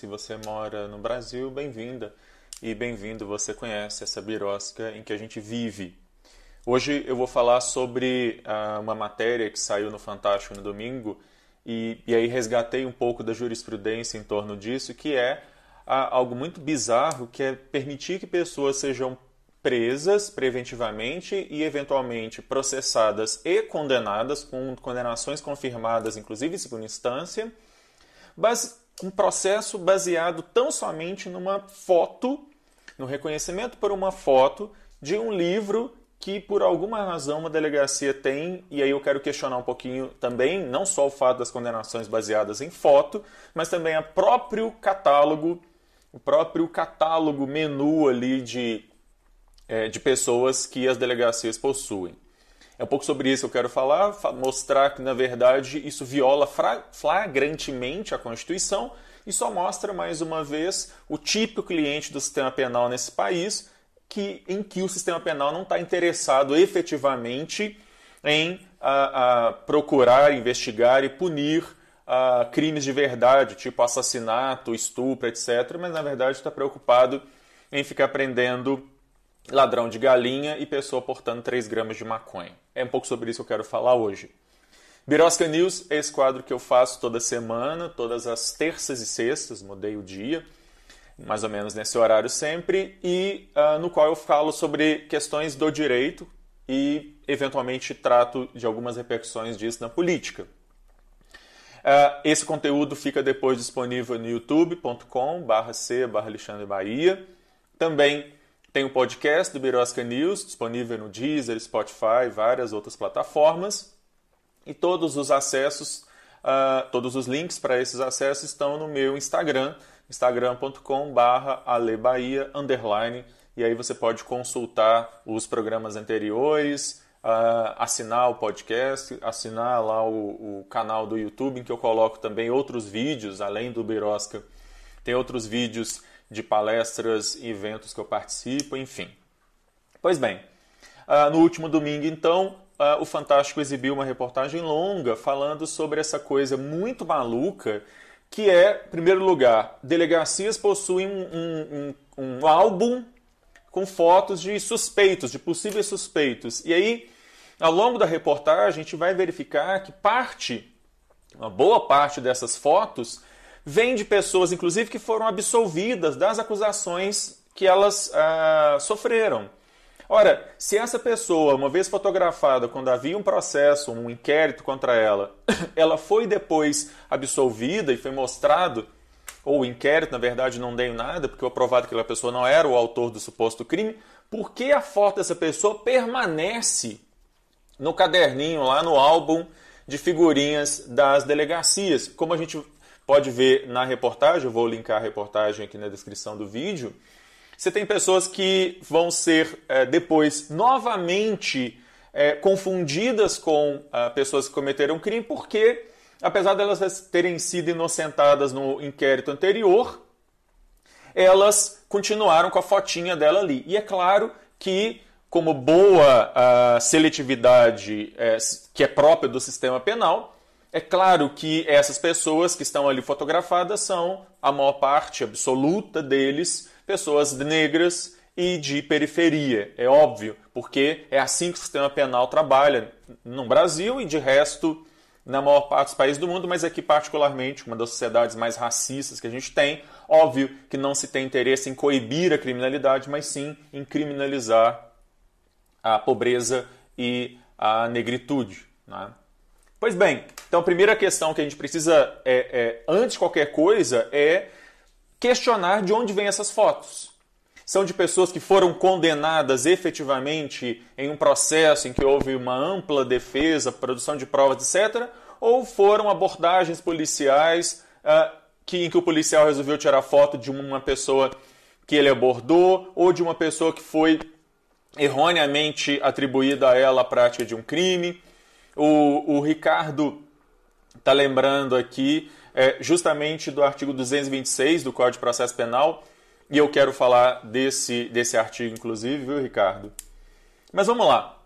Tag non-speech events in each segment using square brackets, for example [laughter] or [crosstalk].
Se você mora no Brasil, bem-vinda e bem-vindo. Você conhece essa birosca em que a gente vive. Hoje eu vou falar sobre uh, uma matéria que saiu no Fantástico no domingo e, e aí resgatei um pouco da jurisprudência em torno disso, que é uh, algo muito bizarro, que é permitir que pessoas sejam presas preventivamente e eventualmente processadas e condenadas com condenações confirmadas, inclusive em segunda instância, um processo baseado tão somente numa foto, no reconhecimento por uma foto de um livro que por alguma razão uma delegacia tem, e aí eu quero questionar um pouquinho também, não só o fato das condenações baseadas em foto, mas também o próprio catálogo, o próprio catálogo menu ali de, é, de pessoas que as delegacias possuem. É um pouco sobre isso que eu quero falar, mostrar que, na verdade, isso viola flagrantemente a Constituição e só mostra, mais uma vez, o típico cliente do sistema penal nesse país, que, em que o sistema penal não está interessado efetivamente em a, a procurar, investigar e punir a, crimes de verdade, tipo assassinato, estupro, etc., mas na verdade está preocupado em ficar prendendo ladrão de galinha e pessoa portando 3 gramas de maconha. É um pouco sobre isso que eu quero falar hoje. Birosca News é esse quadro que eu faço toda semana, todas as terças e sextas, mudei o dia mais ou menos nesse horário sempre, e uh, no qual eu falo sobre questões do direito e, eventualmente, trato de algumas repercussões disso na política. Uh, esse conteúdo fica depois disponível no youtube.com c Alexandre Bahia. Também tem o podcast do Birosca News, disponível no Deezer, Spotify, várias outras plataformas. E todos os acessos, uh, todos os links para esses acessos estão no meu Instagram, instagram.com barra alebahia, underline, e aí você pode consultar os programas anteriores, uh, assinar o podcast, assinar lá o, o, canal do YouTube, em que eu coloco também outros vídeos, além do Birosca, tem outros vídeos de palestras e eventos que eu participo, enfim. Pois bem, uh, no último domingo, então, uh, o Fantástico exibiu uma reportagem longa falando sobre essa coisa muito maluca que é, em primeiro lugar, delegacias possuem um, um, um álbum com fotos de suspeitos, de possíveis suspeitos. E aí, ao longo da reportagem, a gente vai verificar que parte, uma boa parte dessas fotos, vem de pessoas, inclusive, que foram absolvidas das acusações que elas ah, sofreram. Ora, se essa pessoa, uma vez fotografada, quando havia um processo, um inquérito contra ela, [coughs] ela foi depois absolvida e foi mostrado, ou o inquérito, na verdade, não deu nada, porque foi provado que aquela pessoa não era o autor do suposto crime, por que a foto dessa pessoa permanece no caderninho, lá no álbum de figurinhas das delegacias? Como a gente pode ver na reportagem, eu vou linkar a reportagem aqui na descrição do vídeo, você tem pessoas que vão ser é, depois novamente é, confundidas com ah, pessoas que cometeram crime, porque, apesar delas terem sido inocentadas no inquérito anterior, elas continuaram com a fotinha dela ali. E é claro que, como boa uh, seletividade é, que é própria do sistema penal, é claro que essas pessoas que estão ali fotografadas são, a maior parte absoluta deles, pessoas negras e de periferia. É óbvio, porque é assim que o sistema penal trabalha no Brasil e de resto na maior parte dos países do mundo, mas aqui particularmente, uma das sociedades mais racistas que a gente tem. Óbvio que não se tem interesse em coibir a criminalidade, mas sim em criminalizar a pobreza e a negritude. Né? Pois bem, então a primeira questão que a gente precisa, é, é, antes de qualquer coisa, é questionar de onde vêm essas fotos. são de pessoas que foram condenadas efetivamente em um processo em que houve uma ampla defesa, produção de provas, etc., ou foram abordagens policiais uh, que, em que o policial resolveu tirar foto de uma pessoa que ele abordou ou de uma pessoa que foi erroneamente atribuída a ela a prática de um crime. O, o Ricardo está lembrando aqui é, justamente do artigo 226 do Código de Processo Penal, e eu quero falar desse, desse artigo, inclusive, viu, Ricardo? Mas vamos lá.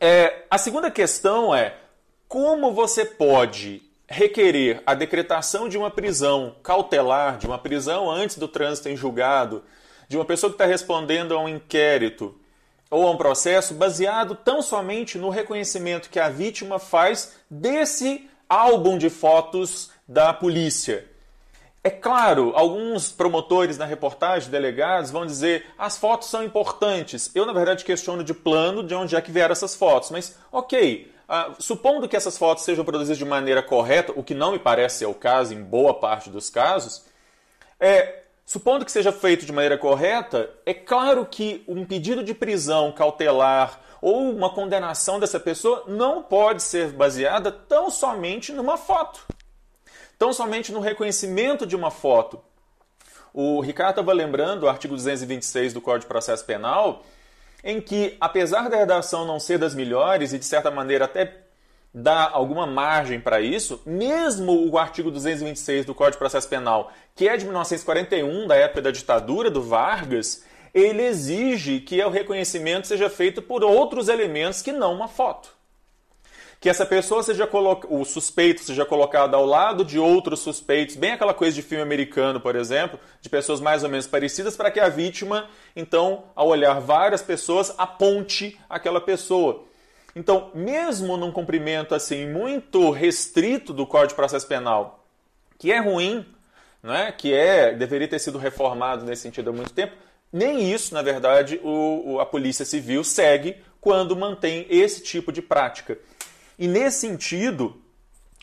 É, a segunda questão é como você pode requerer a decretação de uma prisão cautelar, de uma prisão antes do trânsito em julgado, de uma pessoa que está respondendo a um inquérito ou a um processo baseado tão somente no reconhecimento que a vítima faz desse álbum de fotos da polícia. É claro, alguns promotores na reportagem, delegados, vão dizer as fotos são importantes. Eu, na verdade, questiono de plano de onde é que vieram essas fotos. Mas, ok, uh, supondo que essas fotos sejam produzidas de maneira correta, o que não me parece ser o caso em boa parte dos casos, é, supondo que seja feito de maneira correta, é claro que um pedido de prisão cautelar ou uma condenação dessa pessoa não pode ser baseada tão somente numa foto tão somente no reconhecimento de uma foto. O Ricardo estava lembrando o artigo 226 do Código de Processo Penal, em que, apesar da redação não ser das melhores e de certa maneira até dá alguma margem para isso, mesmo o artigo 226 do Código de Processo Penal, que é de 1941, da época da ditadura do Vargas, ele exige que o reconhecimento seja feito por outros elementos que não uma foto que essa pessoa seja colocada, o suspeito seja colocado ao lado de outros suspeitos, bem aquela coisa de filme americano, por exemplo, de pessoas mais ou menos parecidas, para que a vítima, então, ao olhar várias pessoas, aponte aquela pessoa. Então, mesmo num cumprimento assim muito restrito do Código de Processo Penal, que é ruim, né, que é deveria ter sido reformado nesse sentido há muito tempo, nem isso, na verdade, o, a Polícia Civil segue quando mantém esse tipo de prática. E nesse sentido,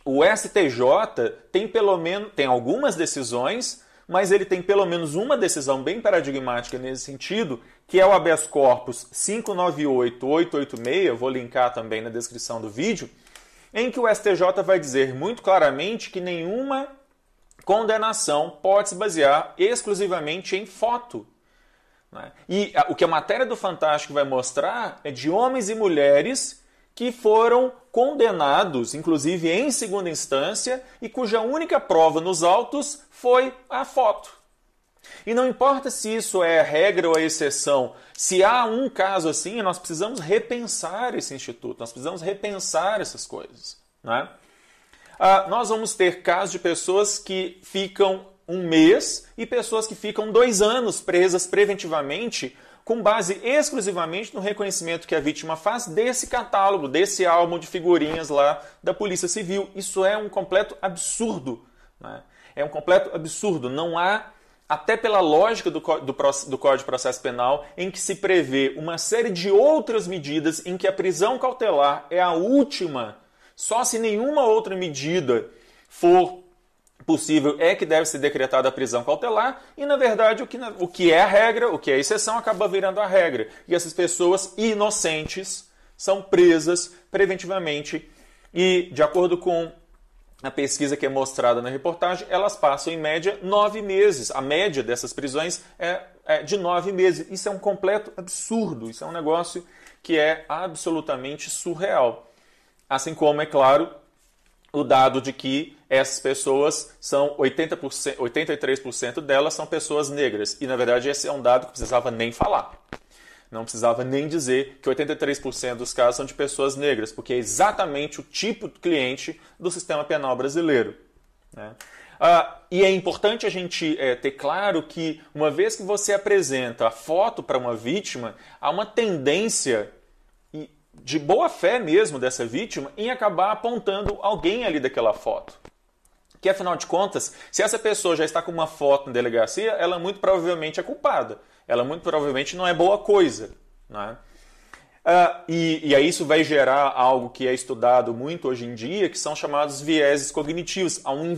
o STJ tem pelo menos tem algumas decisões, mas ele tem pelo menos uma decisão bem paradigmática nesse sentido, que é o habeas corpus 598886, vou linkar também na descrição do vídeo, em que o STJ vai dizer muito claramente que nenhuma condenação pode se basear exclusivamente em foto. Né? E o que a matéria do Fantástico vai mostrar é de homens e mulheres que foram condenados, inclusive em segunda instância, e cuja única prova nos autos foi a foto. E não importa se isso é regra ou é exceção, se há um caso assim, nós precisamos repensar esse instituto, nós precisamos repensar essas coisas. Né? Ah, nós vamos ter casos de pessoas que ficam um mês e pessoas que ficam dois anos presas preventivamente com base exclusivamente no reconhecimento que a vítima faz desse catálogo, desse álbum de figurinhas lá da Polícia Civil. Isso é um completo absurdo. Né? É um completo absurdo. Não há, até pela lógica do, do, do Código de Processo Penal, em que se prevê uma série de outras medidas em que a prisão cautelar é a última, só se nenhuma outra medida for possível é que deve ser decretada a prisão cautelar e, na verdade, o que, o que é a regra, o que é exceção, acaba virando a regra. E essas pessoas inocentes são presas preventivamente e, de acordo com a pesquisa que é mostrada na reportagem, elas passam em média nove meses. A média dessas prisões é, é de nove meses. Isso é um completo absurdo. Isso é um negócio que é absolutamente surreal. Assim como, é claro, o dado de que essas pessoas são 80%, 83% delas são pessoas negras. E na verdade esse é um dado que precisava nem falar. Não precisava nem dizer que 83% dos casos são de pessoas negras, porque é exatamente o tipo de cliente do sistema penal brasileiro. Né? Ah, e é importante a gente é, ter claro que, uma vez que você apresenta a foto para uma vítima, há uma tendência de boa fé mesmo dessa vítima em acabar apontando alguém ali daquela foto. Que afinal de contas, se essa pessoa já está com uma foto na delegacia, ela muito provavelmente é culpada. Ela muito provavelmente não é boa coisa. Né? E, e aí isso vai gerar algo que é estudado muito hoje em dia, que são chamados vieses cognitivos. Há um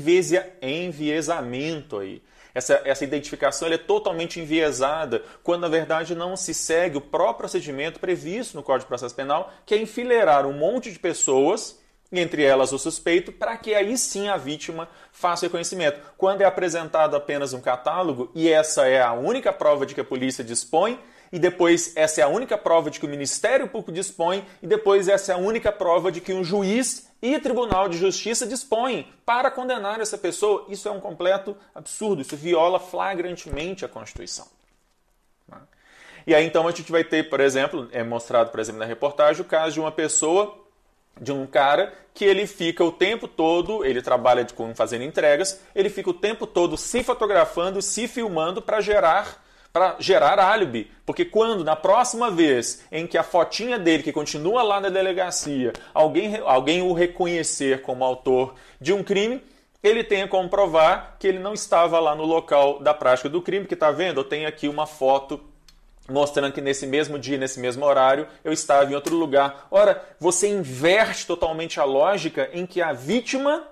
enviesamento aí. Essa, essa identificação é totalmente enviesada, quando na verdade não se segue o próprio procedimento previsto no Código de Processo Penal, que é enfileirar um monte de pessoas, entre elas o suspeito, para que aí sim a vítima faça reconhecimento. Quando é apresentado apenas um catálogo, e essa é a única prova de que a polícia dispõe, e depois essa é a única prova de que o Ministério Público dispõe, e depois essa é a única prova de que um juiz e Tribunal de Justiça dispõem para condenar essa pessoa. Isso é um completo absurdo, isso viola flagrantemente a Constituição. E aí então a gente vai ter, por exemplo, é mostrado, por exemplo, na reportagem, o caso de uma pessoa, de um cara, que ele fica o tempo todo, ele trabalha com fazendo entregas, ele fica o tempo todo se fotografando, se filmando para gerar para gerar álibi. Porque quando, na próxima vez em que a fotinha dele, que continua lá na delegacia, alguém, alguém o reconhecer como autor de um crime, ele tenha como provar que ele não estava lá no local da prática do crime, que está vendo? Eu tenho aqui uma foto mostrando que nesse mesmo dia, nesse mesmo horário, eu estava em outro lugar. Ora, você inverte totalmente a lógica em que a vítima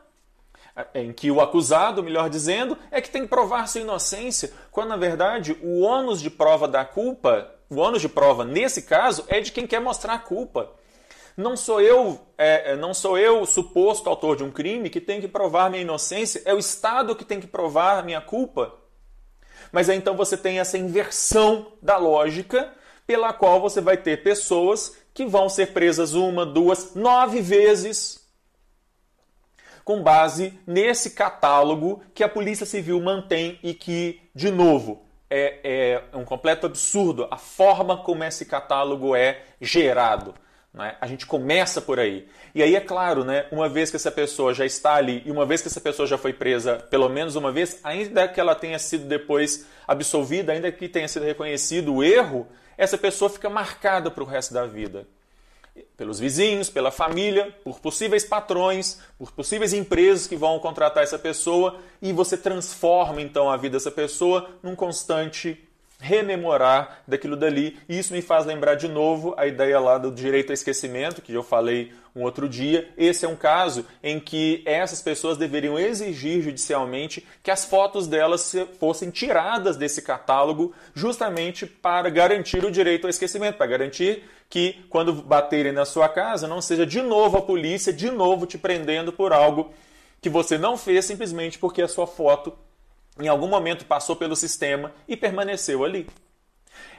em que o acusado, melhor dizendo, é que tem que provar sua inocência, quando na verdade o ônus de prova da culpa, o ônus de prova nesse caso é de quem quer mostrar a culpa. Não sou eu, é, é não sou eu suposto autor de um crime que tem que provar minha inocência, é o Estado que tem que provar minha culpa. Mas aí então você tem essa inversão da lógica pela qual você vai ter pessoas que vão ser presas uma, duas, nove vezes com base nesse catálogo que a Polícia Civil mantém e que, de novo, é, é um completo absurdo a forma como esse catálogo é gerado. Né? A gente começa por aí. E aí, é claro, né, uma vez que essa pessoa já está ali e uma vez que essa pessoa já foi presa pelo menos uma vez, ainda que ela tenha sido depois absolvida, ainda que tenha sido reconhecido o erro, essa pessoa fica marcada para o resto da vida pelos vizinhos, pela família, por possíveis patrões, por possíveis empresas que vão contratar essa pessoa e você transforma então a vida dessa pessoa num constante rememorar daquilo dali. E isso me faz lembrar de novo a ideia lá do direito ao esquecimento, que eu falei um outro dia. Esse é um caso em que essas pessoas deveriam exigir judicialmente que as fotos delas fossem tiradas desse catálogo, justamente para garantir o direito ao esquecimento, para garantir que quando baterem na sua casa não seja de novo a polícia, de novo te prendendo por algo que você não fez simplesmente porque a sua foto em algum momento passou pelo sistema e permaneceu ali.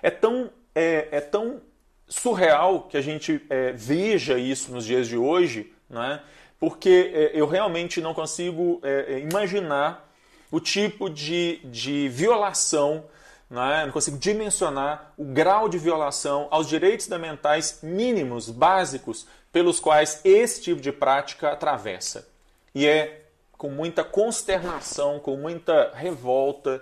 É tão, é, é tão surreal que a gente é, veja isso nos dias de hoje, né? porque é, eu realmente não consigo é, é, imaginar o tipo de, de violação, né? não consigo dimensionar o grau de violação aos direitos fundamentais mínimos, básicos, pelos quais esse tipo de prática atravessa. E é com muita consternação, com muita revolta,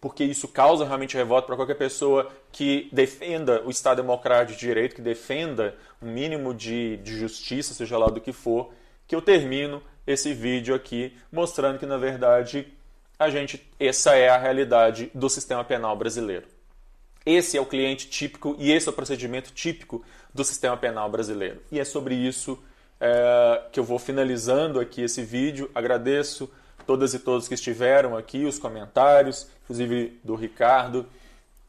porque isso causa realmente revolta para qualquer pessoa que defenda o Estado Democrático de Direito, que defenda um mínimo de, de justiça, seja lá do que for, que eu termino esse vídeo aqui mostrando que, na verdade, a gente essa é a realidade do sistema penal brasileiro. Esse é o cliente típico e esse é o procedimento típico do sistema penal brasileiro. E é sobre isso é, que eu vou finalizando aqui esse vídeo. Agradeço todas e todos que estiveram aqui, os comentários, inclusive do Ricardo,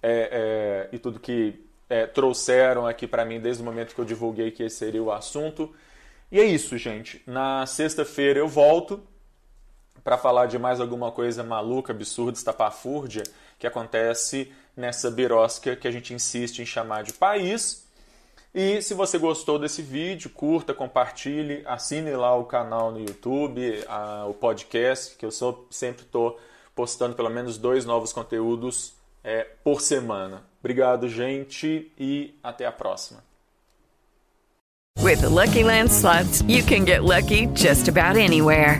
é, é, e tudo que é, trouxeram aqui para mim desde o momento que eu divulguei que esse seria o assunto. E é isso, gente. Na sexta-feira eu volto para falar de mais alguma coisa maluca, absurda, estapafúrdia que acontece nessa birosca que a gente insiste em chamar de país e se você gostou desse vídeo, curta, compartilhe, assine lá o canal no YouTube, a, o podcast, que eu só, sempre estou postando pelo menos dois novos conteúdos é, por semana. Obrigado, gente, e até a próxima. With the Lucky Land slots, you can get lucky just about anywhere.